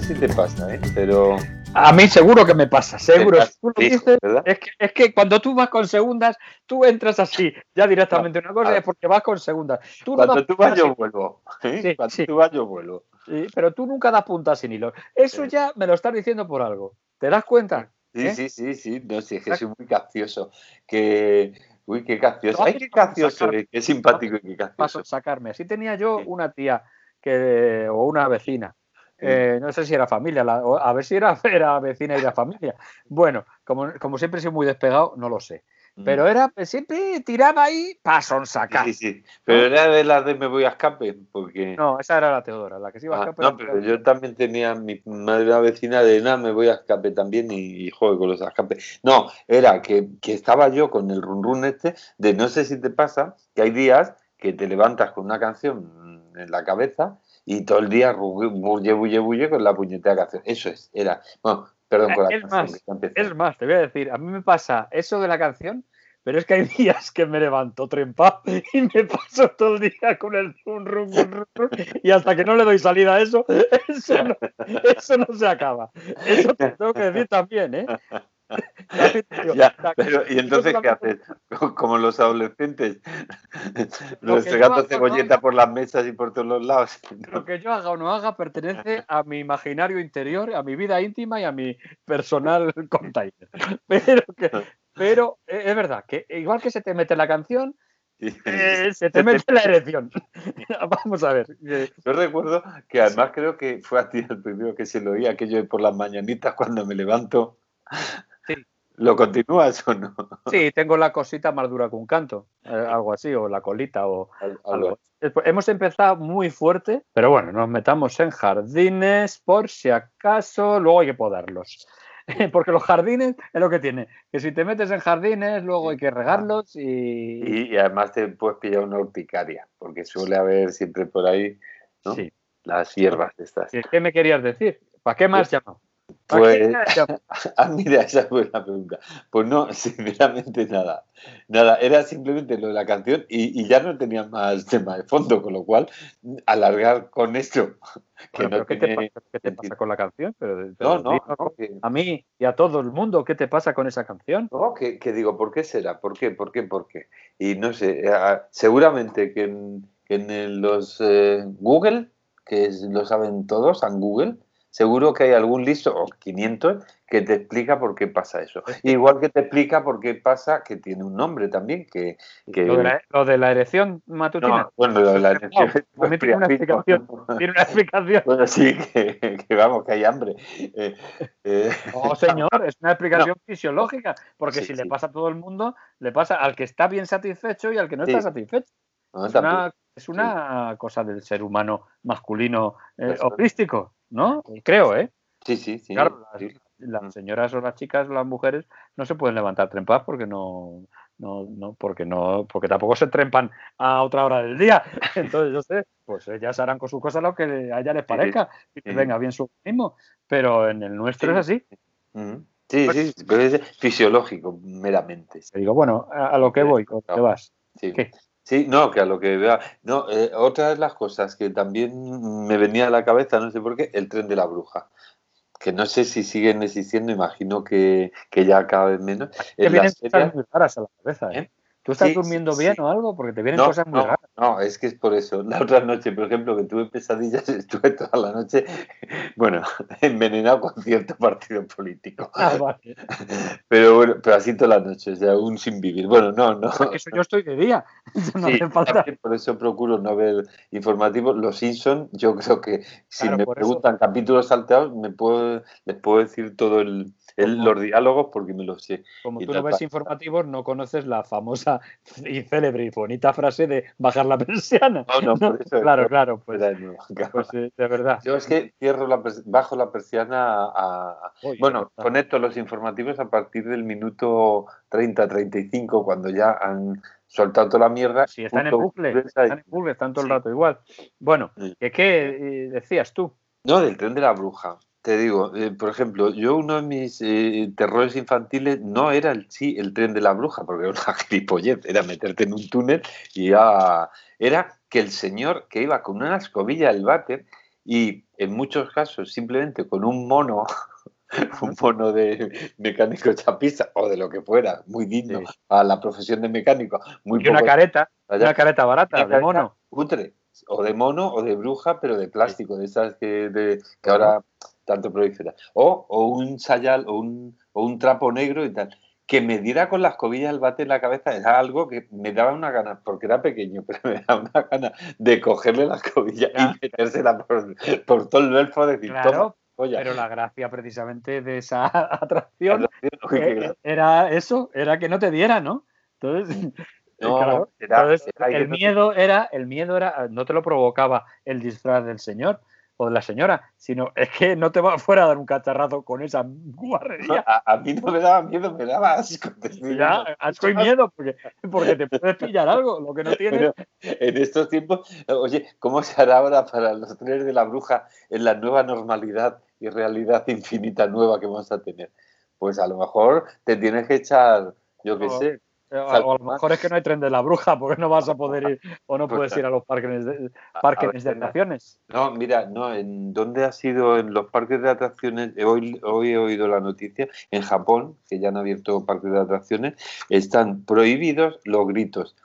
sé si te pasa, ¿eh? Pero... A mí seguro que me pasa, seguro. Si tú lo pasa, dices, es, que, es que cuando tú vas con segundas, tú entras así, ya directamente. Una cosa es porque vas con segundas. Tú no Cuando das tú vas yo vuelvo. ¿eh? Sí, Cuando sí. tú vas yo vuelvo. pero tú nunca das puntas sin hilo. Eso ya me lo estás diciendo por algo. ¿Te das cuenta? Sí, ¿Eh? sí, sí, sí. No, sí, es que soy muy gracioso. Que... Uy, qué gracioso. No, Ay, qué sacar- eh, qué simpático y qué Paso a sacarme. Así tenía yo una tía que, o una vecina. Eh, no sé si era familia, la- a ver si era, era vecina y era familia. Bueno, como, como siempre he sido muy despegado, no lo sé. Pero era, siempre tiraba ahí, paso sacar. Sí, sí. Pero era de las de me voy a escape, porque... No, esa era la Teodora, la que se iba a Ah, escapar. no, pero yo también tenía mi madre una vecina de nada, me voy a escape también y, y juego con los escapes. No, era que, que estaba yo con el run run este de no sé si te pasa, que hay días que te levantas con una canción en la cabeza y todo el día bulle, bulle, bulle con la puñetera canción. Eso es, era. Bueno, perdón con la Es canción. más. Es más, te voy a decir, a mí me pasa eso de la canción, pero es que hay días que me levanto trempado y me paso todo el día con el rum, rum, rum, rum, rum, y hasta que no le doy salida a eso, eso no, eso no se acaba. Eso te tengo que decir también, ¿eh? Ya, pero, ¿y entonces qué haces? Como los adolescentes, Lo que yo regando hago, cebolleta ¿no? por las mesas y por todos los lados. Lo que yo haga o no haga pertenece a mi imaginario interior, a mi vida íntima y a mi personal container. Pero, que, pero eh, es verdad que igual que se te mete la canción, eh, se te mete la erección. Vamos a ver. Yo recuerdo que además creo que fue a ti el primero que se lo oía aquello de por las mañanitas cuando me levanto. ¿Lo continúas o no? Sí, tengo la cosita más dura que un canto, eh, algo así, o la colita, o Al- algo. Hemos empezado muy fuerte, pero bueno, nos metamos en jardines por si acaso, luego hay que podarlos. Porque los jardines es lo que tiene, que si te metes en jardines, luego hay que regarlos y... Y, y además te puedes pillar una urticaria, porque suele haber siempre por ahí ¿no? Sí. las hierbas estas. ¿Qué me querías decir? ¿Para qué más llamado? ¿Para qué Pues, ah, mira, esa es buena pregunta. Pues no, sinceramente nada. Nada, era simplemente lo de la canción y, y ya no tenía más tema de fondo, con lo cual alargar con esto. Que Bueno, no pero ¿qué, te tiene qué te pasa con la canción? Pero, No, pero no, dinos, no, que, A mí y a todo el mundo, ¿qué te pasa con esa canción? no, que, que digo, ¿por qué será? ¿Por qué? ¿Por qué? ¿Por qué? Y no sé, ah, seguramente que en, que en los eh, Google, que es- lo saben todos, en Google, seguro que hay algún listo, o 500, que te explica por qué pasa eso. Igual que te explica por qué pasa, que tiene un nombre también, que... que Lo de la, lo de la erección matutina. no, bueno, lo de la energía... También tiene una explicación. Tiene una explicación. Bueno, sí, que, que vamos, que hay hambre. Eh, eh, No, señor, es una explicación fisiológica, porque Sí, si le pasa a todo el mundo, le pasa al que está bien satisfecho y al que no Sí. está satisfecho. no, Es una, es una cosa del ser humano masculino eh, holístico, ¿no? Creo, ¿eh? Sí, sí, sí. Claro, las, sí. las señoras o las chicas, las mujeres, no se pueden levantar trempadas porque no, no, no, porque no, porque tampoco se trempan a otra hora del día. Entonces, yo sé, pues ellas harán con sus cosas lo que a ellas les parezca y les venga bien su mismo. Pero en el nuestro Sí. es así. Sí, Pues- sí, pero es fisiológico, meramente. Te digo, bueno, a, a lo que voy, ¿a ¿qué vas? Sí. ¿Qué? Sí, no, que a lo que vea. No, eh, otra de las cosas que también me venía a la cabeza, no sé por qué, el tren de la bruja. Que no sé si siguen existiendo, imagino que, que ya cada vez menos. En las a la cabeza, ¿eh? ¿Eh? ¿Tú estás Sí, durmiendo sí, bien sí. o algo? Porque te vienen No, cosas muy no, raras. no, es que es por eso. La otra noche, por ejemplo, que tuve pesadillas, estuve toda la noche, bueno, envenenado con cierto partido político. Ah, vale. Pero bueno, pero así toda la noche, o sea, aún sin vivir. Bueno, no, no. Porque eso yo estoy de día. No falta. por eso procuro no ver informativos. Los Simpson, yo creo que si Claro, me eso. preguntan capítulos salteados, me puedo, les puedo decir todo el, los diálogos porque me los sé. Como y tú no ves informativos, no conoces la famosa y célebre y bonita frase de bajar la persiana. No, no, por eso. Claro, claro, pues, pues eh, de verdad. Yo es que cierro la bajo la persiana a, Oye, bueno, conecto los informativos a partir del minuto 30, 35, cuando ya han soltado toda la mierda. Si están en bucle, están en bucle, están todo el Sí. rato igual. Bueno, Sí. ¿qué, qué eh, decías tú? No, del tren de la bruja. Te digo, eh, por ejemplo, yo uno de mis eh, terrores infantiles no era el sí, el tren de la bruja, porque era una gilipollez, era meterte en un túnel y ya... Era que el señor que iba con una escobilla del váter y en muchos casos simplemente con un mono un mono de mecánico chapista o de lo que fuera, muy digno a la profesión de mecánico. Muy y una careta, una careta barata de mono. o de mono o de bruja, pero de plástico, de esas que, de, que ahora tanto prolifera. O, o un sayal o un, o un trapo negro y tal. Que me diera con las cobillas el bate en la cabeza era algo que me daba una gana, porque era pequeño, pero me daba una gana de cogerle las cobillas y metérsela por, por, todo el elfo de decir, claro, Pero la gracia precisamente de esa atracción era eso, era que no te diera, ¿no? Entonces, no, el miedo era, el miedo era, no te lo provocaba el disfraz del señor, o de la señora, sino es que no te va fuera a dar un cacharrazo con esa guarrería. A, mí no me daba miedo, me daba asco. Ya, asco y miedo, porque, porque te puedes pillar algo, lo que no tienes. en estos tiempos, oye, ¿cómo se hará ahora para los trenes de la bruja en la nueva normalidad y realidad infinita nueva que vamos a tener? Pues a lo mejor te tienes que echar, yo qué sé, o a lo mejor es que no hay tren de la bruja, porque no vas a poder ir o no puedes ir a los parques de, parques de atracciones. No, mira, no, ¿en dónde ha sido? En los parques de atracciones, hoy, hoy he oído la noticia, en Japón, que ya han abierto parques de atracciones, están prohibidos los gritos.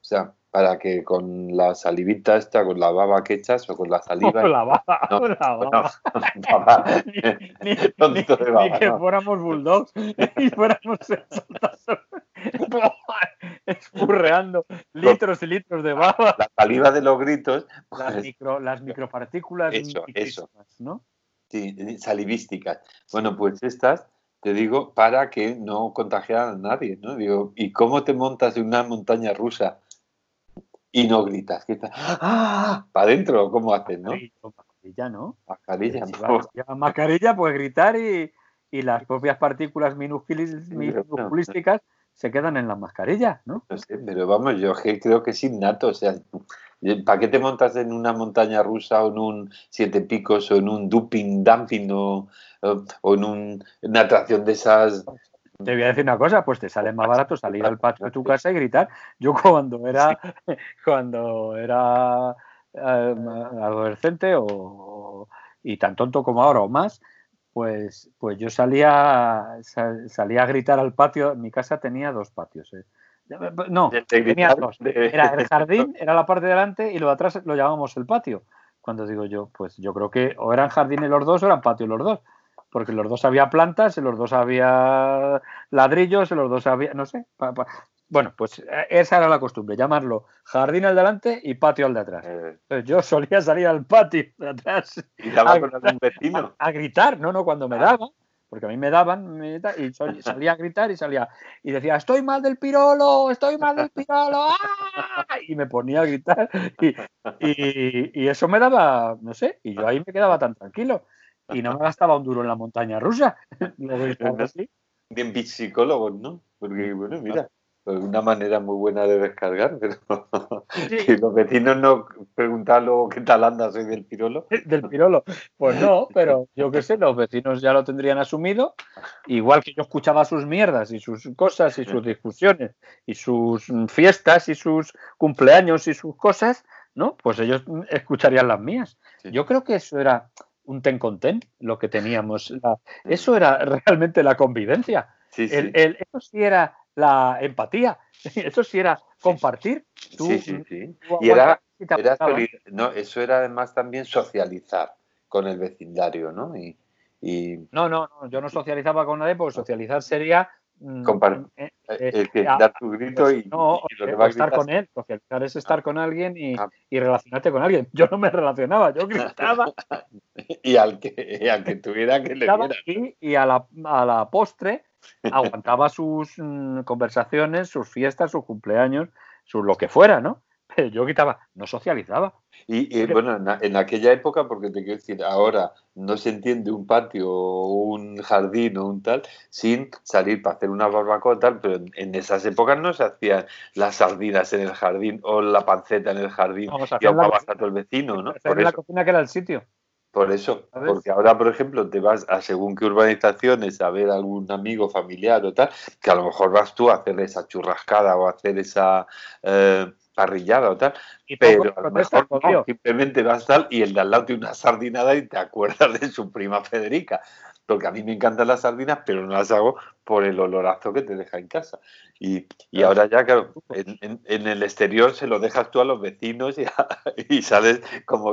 O sea, para que con la salivita esta, con la baba que echas o con la saliva. la baba, no, la baba. ni, que fuéramos bulldogs y fuéramos espurreando litros y litros de baba. La saliva de los gritos. Las, pues, micro, las micropartículas. Eso, eso. ¿no? Sí, salivísticas. Bueno, pues estas te digo, para que no contagiaran a nadie, ¿no? Digo, ¿y cómo te montas en una montaña rusa y no gritas. gritas ¡Ah! ¿Para adentro? ¿Cómo haces, no? Mascarilla, ¿no? Mascarilla, no. mascarilla, pues gritar y, y, las propias partículas minusculísticas se quedan en la mascarilla, ¿no? No sé, pero vamos, yo creo que es innato. O sea, ¿para qué te montas en una montaña rusa o en un siete picos o en un duping dumping o, o en un, una atracción de esas te voy a decir una cosa, pues te sale más barato salir al patio de tu casa y gritar. Yo cuando era, cuando era em, adolescente o, y tan tonto como ahora o más, pues, pues yo salía, salía a gritar al patio. Mi casa tenía dos patios. ¿eh? No, tenía dos. Era el jardín, era la parte de delante y lo de atrás lo llamábamos el patio. Cuando digo yo, pues yo creo que o eran jardines los dos o eran patios los dos porque los dos había plantas, en los dos había ladrillos, en los dos había, no sé. Bueno, pues eh, esa era la costumbre, llamarlo jardín al delante y patio al de atrás. Eh. Entonces yo solía salir al patio de atrás ¿Y a, con algún vecino? A, gritar, no, no, cuando me ah. daban, porque a mí me daban, y salía a gritar y salía, y decía, estoy mal del pirolo, estoy mal del pirolo, ¡ah! y me ponía a gritar, y, y, y, eso me daba, no sé, y yo ahí me quedaba tan tranquilo y no me gastaba un duro en la montaña rusa. Bien psicólogos, ¿no? Porque, bueno, mira, una manera muy buena de descargar, pero si los vecinos no preguntan luego qué tal anda, soy del pirolo. Del pirolo, pues no, pero yo qué sé, los vecinos ya lo tendrían asumido, igual que yo escuchaba sus mierdas y sus cosas y sus discusiones y sus fiestas y sus cumpleaños y sus cosas, ¿no? Pues ellos escucharían las mías. Yo creo que eso era un ten con ten, lo que teníamos. eso era realmente la convivencia. eso sí era la empatía, eso sí era compartir. sí, sí, sí. y era, no, eso era además también socializar con el vecindario, ¿no? Y, No, no, no, yo no socializaba con nadie porque socializar sería Mm, eh, eh, eh, dar tu grito y, no, estar con él. Socializar es estar con alguien y, ah. y, relacionarte con alguien. Yo no me relacionaba, yo gritaba. y, al que, al que tuviera que le y, y a, la, a la postre aguantaba sus mm, conversaciones, sus fiestas, sus cumpleaños, su lo que fuera, ¿no? Yo gritaba, no socializaba. Y, bueno, en, aquella época, porque te quiero decir, ahora no se entiende un patio o un jardín o un tal sin salir para hacer una barbacoa tal, pero en, esas épocas no se hacían las sardinas en el jardín o la panceta en el jardín y ahogabas a todo el vecino, ¿no? Por la cocina que era el sitio. Por eso, porque ahora, por ejemplo, te vas a según qué urbanizaciones a ver algún amigo familiar o tal, que a lo mejor vas tú a hacer esa churrascada o a hacer esa... Eh, parrillada o tal, pero a lo mejor no, simplemente vas tal y el de al lado tiene una sardinada y te acuerdas de su prima Federica. Porque a mí me encantan las sardinas, pero no las hago por el olorazo que te deja en casa. Y, ahora ya, claro, en, el exterior se lo dejas tú a los vecinos y, y sales como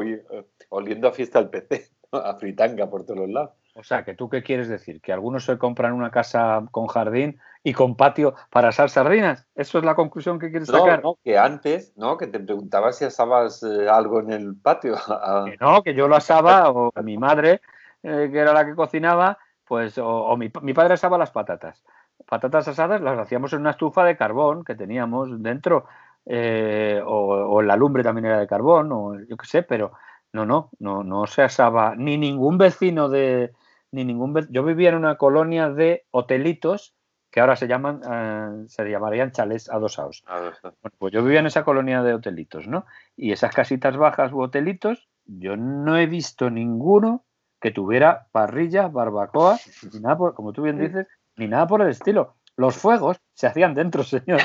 oliendo a fiesta al PC, a fritanga por todos los lados. O sea, que tú qué quieres decir? ¿Que algunos se compran una casa con jardín y con patio para asar sardinas? ¿Eso es la conclusión que quieres sacar? No, que antes, ¿no? Que te preguntaba si asabas eh, algo en el patio. Que no, que yo lo asaba, o mi madre, eh, que era la que cocinaba, pues, o, mi, padre asaba las patatas. Patatas asadas las hacíamos en una estufa de carbón que teníamos dentro, eh, o, o la lumbre también era de carbón, o yo qué sé, pero no, no, no, no se asaba ni ningún vecino de, ni ningún... Yo vivía en una colonia de hotelitos que ahora se llaman, eh, se llamarían chales adosados. Bueno, pues yo vivía en esa colonia de hotelitos, ¿no? Y esas casitas bajas u hotelitos, yo no he visto ninguno que tuviera parrilla, barbacoa, ni nada por, como tú bien dices, ni nada por el estilo. Los fuegos se hacían dentro, señor.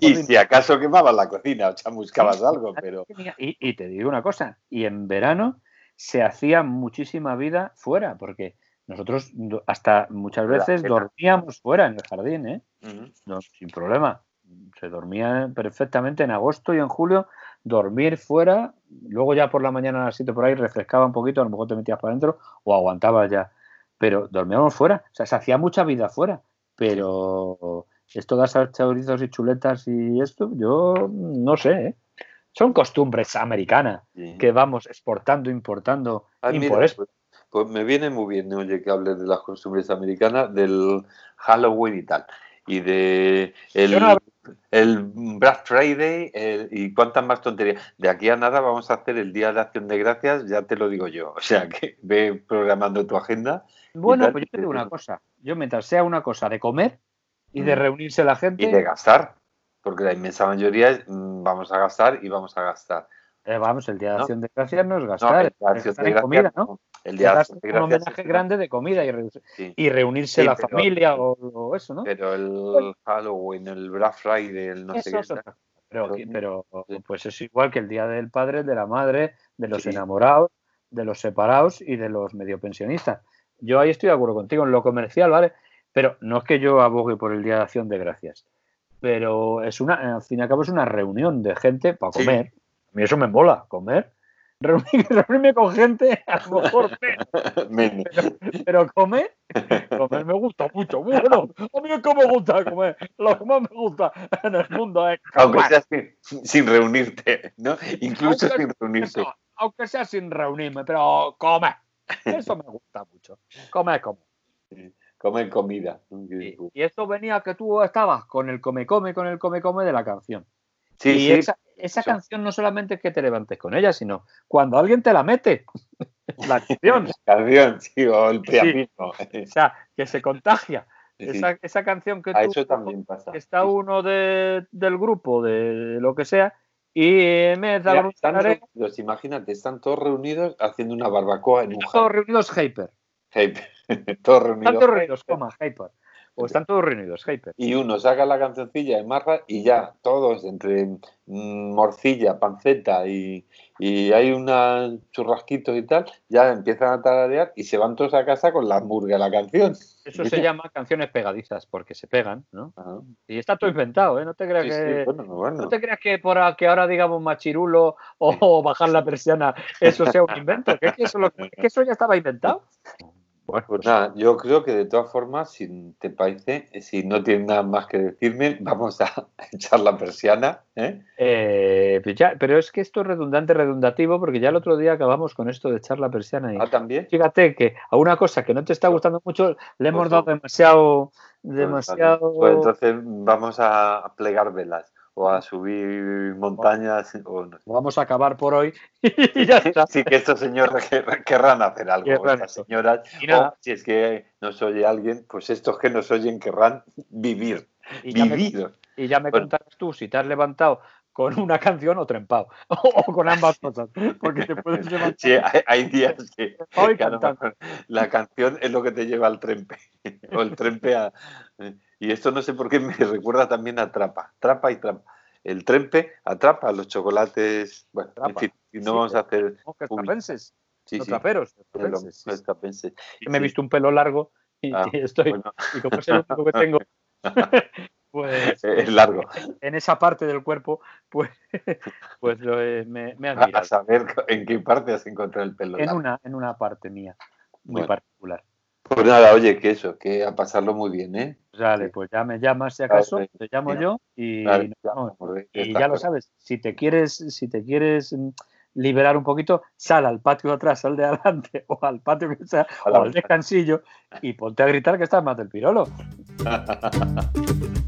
y si acaso quemaban la cocina o chamuscabas algo, pero... y te digo una cosa, y en verano se hacía muchísima vida fuera, porque nosotros hasta muchas veces dormíamos fuera en el jardín, ¿eh? sin problema. Se dormía perfectamente en agosto y en julio, dormir fuera, luego ya por la mañana a las 7 por ahí refrescaba un poquito, a lo mejor te metías para adentro o aguantabas ya. Pero dormíamos fuera, o sea, se hacía mucha vida fuera, pero esto de asar chorizos y chuletas y esto, yo no sé, ¿eh? Son costumbres americanas que vamos exportando, importando. Ah, pues, pues, me viene muy bien, oye, que hables de las costumbres americanas, del Halloween y tal. Y de el, el Black Friday y cuántas más tonterías. De aquí a nada vamos a hacer el Día de Acción de Gracias, ya te lo digo yo. O sea, que ve programando tu agenda. Bueno, pues yo te digo una cosa. Yo mientras sea una cosa de comer y de reunirse la gente... Y de gastar porque la inmensa mayoría es mm, vamos a gastar y vamos a gastar. Eh, vamos, el Día de Acción de Gracias no es gastar, el día de Acción de comida, ¿no? El Día de Acción de Gracias un homenaje grande de comida y, reunirse la familia o, eso, ¿no? Pero el Halloween, el Black Friday, el no sé qué. Pero, pero pues es igual que el Día del Padre, de la Madre, de los enamorados, de los separados y de los medio pensionistas. Yo ahí estoy de acuerdo contigo en lo comercial, ¿vale? Pero no es que yo abogue por el Día de Acción de Gracias pero es una, al fin y al cabo es una reunión de gente para comer. A mí eso me mola, comer. Reunirme, con gente, a lo mejor menos. Pero, comer, comer me gusta mucho. Bueno, a mí es que me gusta comer. Lo que más me gusta en el mundo es comer. Aunque sea sin, reunirte, ¿no? Incluso sin reunirse. aunque sea sin reunirme, pero comer. Eso me gusta mucho. Comer, comer comer comida. Y, esto venía que tú estabas con el come come, con el come come de la canción. Sí, y esa, esa canción no solamente es que te levantes con ella, sino cuando alguien te la mete. la canción. La canción, sí, o el o sea, que se contagia. Esa, esa, canción que tú, eso también pasa. está uno de, del grupo, de lo que sea, y me da Imagínate, están todos reunidos haciendo una barbacoa en un Todos reunidos Hyper. Hyper. todos reunidos. Están todos reunidos, coma, Hyper. O están todos reunidos, Hyper. Y uno saca la cancioncilla de Marra y ya, todos entre mm, morcilla, panceta y, y hay un churrasquito y tal, ya empiezan a tararear y se van todos a casa con la hamburguesa, la canción. Eso se llama canciones pegadizas, porque se pegan, ¿no? Y está todo inventado, ¿eh? No te creas que. No te creas que por que ahora digamos machirulo o, bajar la persiana, eso sea un invento. que, eso, que eso ya estaba inventado. Bueno, pues nada, yo creo que de todas formas, si te parece, si no tienes nada más que decirme, vamos a echar la persiana. ¿eh? Eh, pues ya, pero es que esto es redundante, redundativo, porque ya el otro día acabamos con esto de echar la persiana. Y ah, también. Fíjate que a una cosa que no te está gustando mucho le hemos pues dado demasiado. Pues demasiado... Pues entonces vamos a plegar velas o a subir montañas. O Vamos a acabar por hoy y ya está. Sí, que estos señores querrán hacer algo. Estas señoras, o si es que nos oye alguien, pues estos que nos oyen querrán vivir. Y vivir. y ya me contarás tú si te has levantado con una canción o trempado, o con ambas cosas, porque te puedes levantar. Sí, hay, días que, la canción es lo que te lleva al trempe, o el trempe a... Y esto no sé por qué me recuerda también a Trapa, Trapa y Trapa. el trempe atrapa los chocolates. Bueno, en fin, no vamos a hacer. trapenses. Sí, no traperos. trapenses. Me he visto un pelo largo y, ah, estoy. Y como es el único que tengo. pues es largo. En esa parte del cuerpo, pues, pues lo, me, me admira. A saber en qué parte has encontrado el pelo. En una, en una parte mía, muy particular. Pues nada, oye, que eso, que a pasarlo muy bien, ¿eh? Dale, pues ya me llamas si acaso, te llamo yo y, y ya lo sabes, si te quieres, si te quieres mm, liberar un poquito, sal al patio de atrás, sal de adelante, o al patio que sea, o al descansillo, y ponte a gritar que estás más del pirolo.